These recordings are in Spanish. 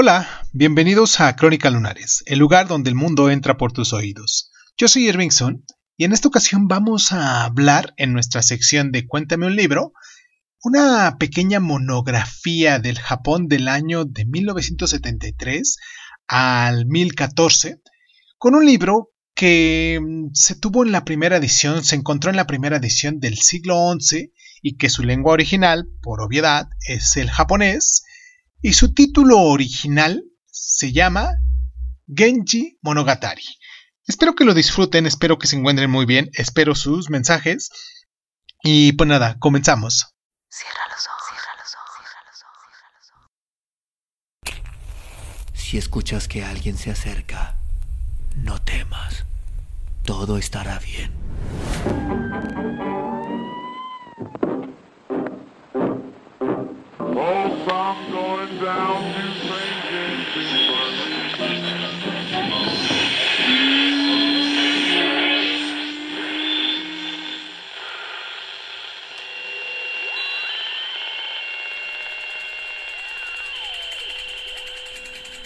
Hola, bienvenidos a Crónica Lunares, el lugar donde el mundo entra por tus oídos. Yo soy Irving Sun y en esta ocasión vamos a hablar en nuestra sección de Cuéntame un libro, una pequeña monografía del Japón del año de 1973 al 1014, con un libro que mm, se tuvo en la primera edición, se encontró en la primera edición del siglo XI y que su lengua original, por obviedad, es el japonés, y su título original se llama Genji Monogatari. Espero que lo disfruten, espero que se encuentren muy bien, espero sus mensajes. Y pues nada, comenzamos. Cierra los ojos, cierra los ojos, cierra los ojos, cierra los ojos. Si escuchas que alguien se acerca, no temas. Todo estará bien.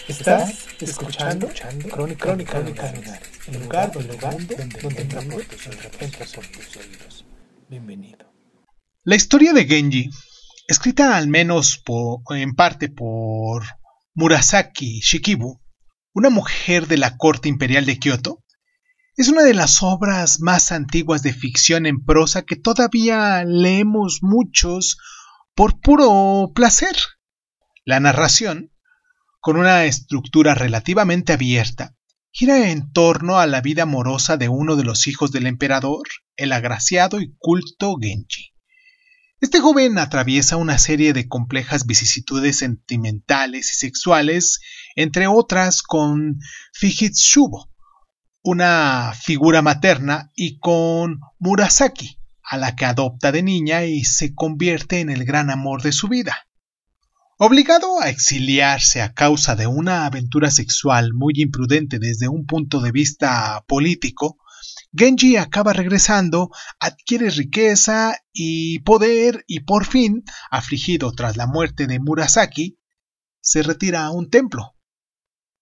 Estás escuchando, Crónica, Crónica, el lugar, donde, donde, donde tus oídos. Bienvenido. La historia de Genji, escrita al menos en parte por Murasaki Shikibu, una mujer de la corte imperial de Kioto, es una de las obras más antiguas de ficción en prosa que todavía leemos muchos por puro placer. La narración con una estructura relativamente abierta, gira en torno a la vida amorosa de uno de los hijos del emperador, el agraciado y culto Genji. Este joven atraviesa una serie de complejas vicisitudes sentimentales y sexuales, entre otras con Fujitsubo, una figura materna, y con Murasaki, a la que adopta de niña y se convierte en el gran amor de su vida. Obligado a exiliarse a causa de una aventura sexual muy imprudente desde un punto de vista político, Genji acaba regresando, adquiere riqueza y poder y por fin, afligido tras la muerte de Murasaki, se retira a un templo.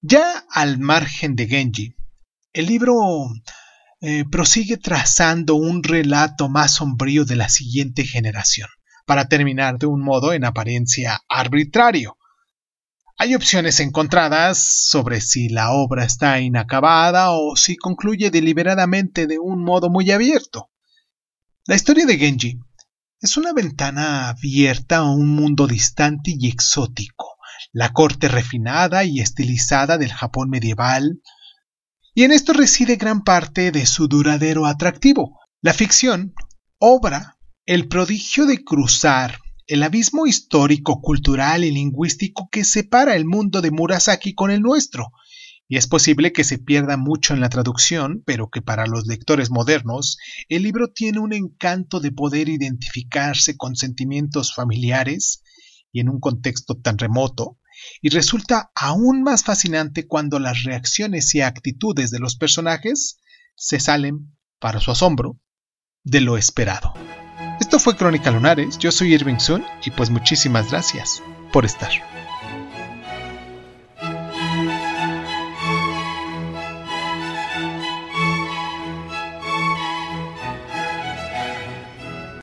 Ya al margen de Genji, el libro eh, prosigue trazando un relato más sombrío de la siguiente generación para terminar de un modo en apariencia arbitrario. Hay opciones encontradas sobre si la obra está inacabada o si concluye deliberadamente de un modo muy abierto. La historia de Genji es una ventana abierta a un mundo distante y exótico, la corte refinada y estilizada del Japón medieval, y en esto reside gran parte de su duradero atractivo. La ficción obra el prodigio de cruzar el abismo histórico, cultural y lingüístico que separa el mundo de Murasaki con el nuestro, y es posible que se pierda mucho en la traducción, pero que para los lectores modernos el libro tiene un encanto de poder identificarse con sentimientos familiares y en un contexto tan remoto, y resulta aún más fascinante cuando las reacciones y actitudes de los personajes se salen, para su asombro, de lo esperado. Esto fue Crónica Lunares, yo soy Irving Sun y pues muchísimas gracias por estar.